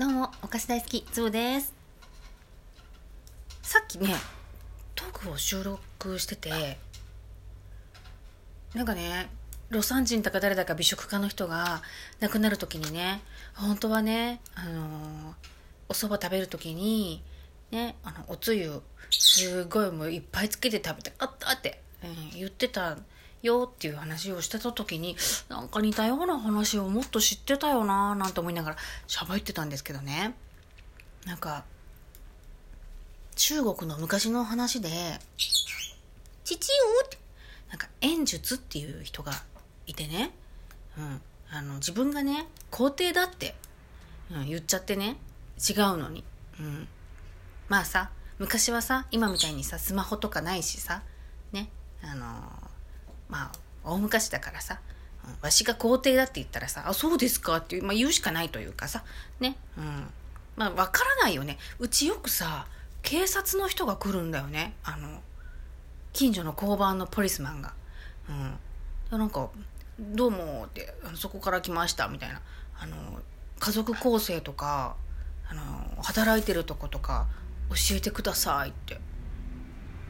どうも、お菓子大好き、つぶです。さっきね、トークを収録してて、なんかね、魯山人だか誰だか美食家の人が亡くなる時にね、本当はね、あのお蕎麦食べる時に、ね、あの、おつゆ、すごいもういっぱいつけて食べたかったって、うん言ってたよっていう話をしてた時に、なんか似たような話をもっと知ってたよななんて思いながら喋ってたんですけどね。なんか、中国の昔の話で、父よって、なんか、演術っていう人がいてね、うん、あの、自分がね、皇帝だって、うん、言っちゃってね、違うのに。うん。まあさ、昔はさ、今みたいにさ、スマホとかないしさ、ね、あのーまあ、大昔だからさ、わしが皇帝だって言ったらさ、あ、そうですかって、まあ言うしかないというかさ、ね、うん。まあわからないよね。うちよくさ、警察の人が来るんだよね。あの、近所の交番のポリスマンが。うん。なんか、どうもって、あのそこから来ましたみたいな。あの、家族構成とか、あの、働いてるとことか、教えてくださいって。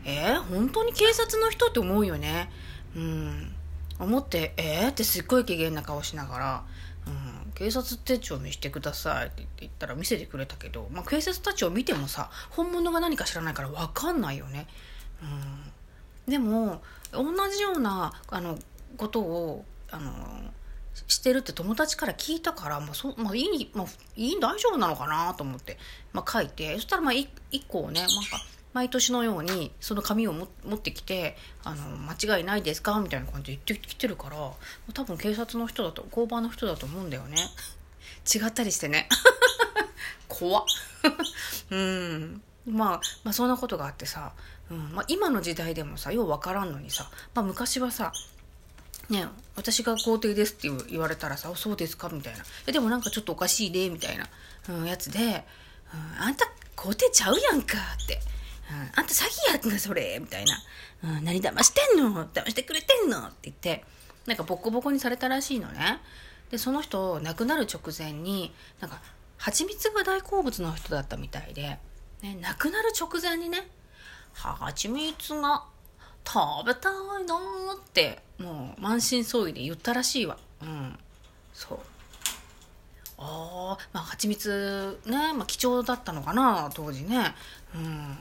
えー、本当に警察の人って思うよね。うん。思って、えー、ってすっごい機嫌な顔しながら、うん、警察手帳見してくださいって言ったら見せてくれたけど、まあ、警察手帳見てもさ、本物が何か知らないからわかんないよね。うん。でも、同じような、あの、ことを、あの、してるって友達から聞いたから、まあ、そまあ、いい、まあ、いい、大丈夫なのかなと思って、まあ、書いて、そしたら、まあ、い一個をね、なんか、毎年のように、その紙を持ってきて、あの、間違いないですか？みたいな感じで言ってきてるから、多分警察の人だと、交番の人だと思うんだよね。違ったりしてね。怖っ。うん。まあ、まあ、そんなことがあってさ、うん。まあ、今の時代でもさ、ようわからんのにさ、まあ、昔はさ、ね私が皇帝ですって言われたらさ、そうですか？みたいな。でもなんかちょっとおかしいで、みたいな、うん、やつで、うん、あんた皇帝ちゃうやんかって。あんた詐欺やんか、それみたいな。うん、何騙してんの？騙してくれてんの？って言って、なんかボコボコにされたらしいのね。で、その人、亡くなる直前に、なんか、蜂蜜が大好物の人だったみたいで、ね、亡くなる直前にね、蜂蜜が食べたいなーって、もう満身創痍で言ったらしいわ。うん。そう。ああ、まあ、蜂蜜ね、まあ、貴重だったのかな、当時ね。うん。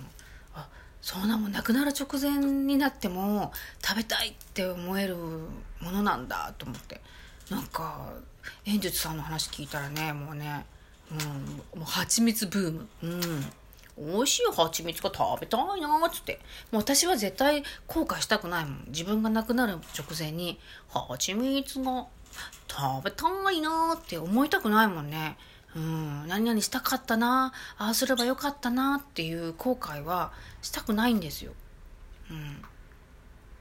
そんなもん、亡くなる直前になっても、食べたいって思えるものなんだ、と思って。なんか、演術さんの話聞いたらね、もうね、うん、もう蜂蜜ブーム。うん。美味しい蜂蜜が食べたいなっつって。もう私は絶対後悔したくないもん。自分が亡くなる直前に、蜂蜜が食べたいなって思いたくないもんね。うん、何々したかったなああすればよかったなっていう後悔はしたくないんですよ。うん。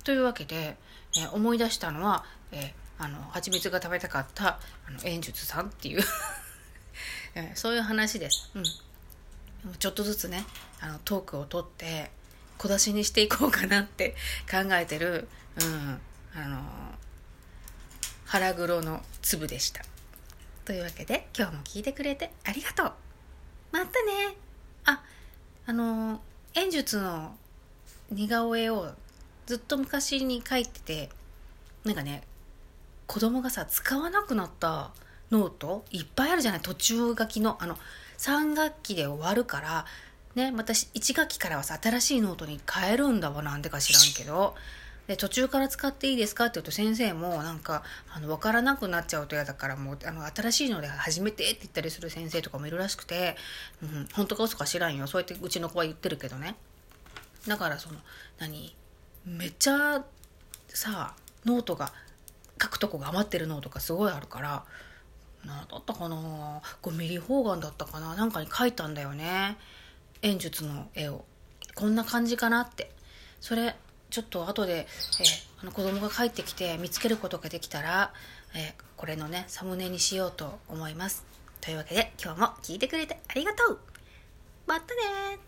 というわけで、えー思い出したのは、えーあの、蜂蜜が食べたかった、あの、演術さんっていう、えーそういう話です。うん。ちょっとずつねあのトークを取って小出しにしていこうかなって考えてる、うん、あの腹黒の粒でしたというわけで今日も聞いてくれてありがとう。またね。ああの演術の似顔絵をずっと昔に描いててなんかね子供がさ使わなくなったノートいっぱいあるじゃない途中書きの。あの3学期で終わるからねまた1学期からはさ新しいノートに変えるんだわなんでか知らんけど。で途中から使っていいですか？って言うと先生もなんかあの分からなくなっちゃうと嫌だからもうあの新しいので始めてって言ったりする先生とかもいるらしくて、うん、本当か嘘か知らんよ。そうやってうちの子は言ってるけどね。だからその何？めっちゃさノートが書くとこが余ってるノートがすごいあるから何だったかな？5ミリ方眼だったかな？なんかに書いたんだよね。演術の絵を。こんな感じかなって。それちょっと後で、えーあの子供が帰ってきて見つけることができたら、えーこれのねサムネにしようと思います。というわけで今日も聞いてくれてありがとう。またね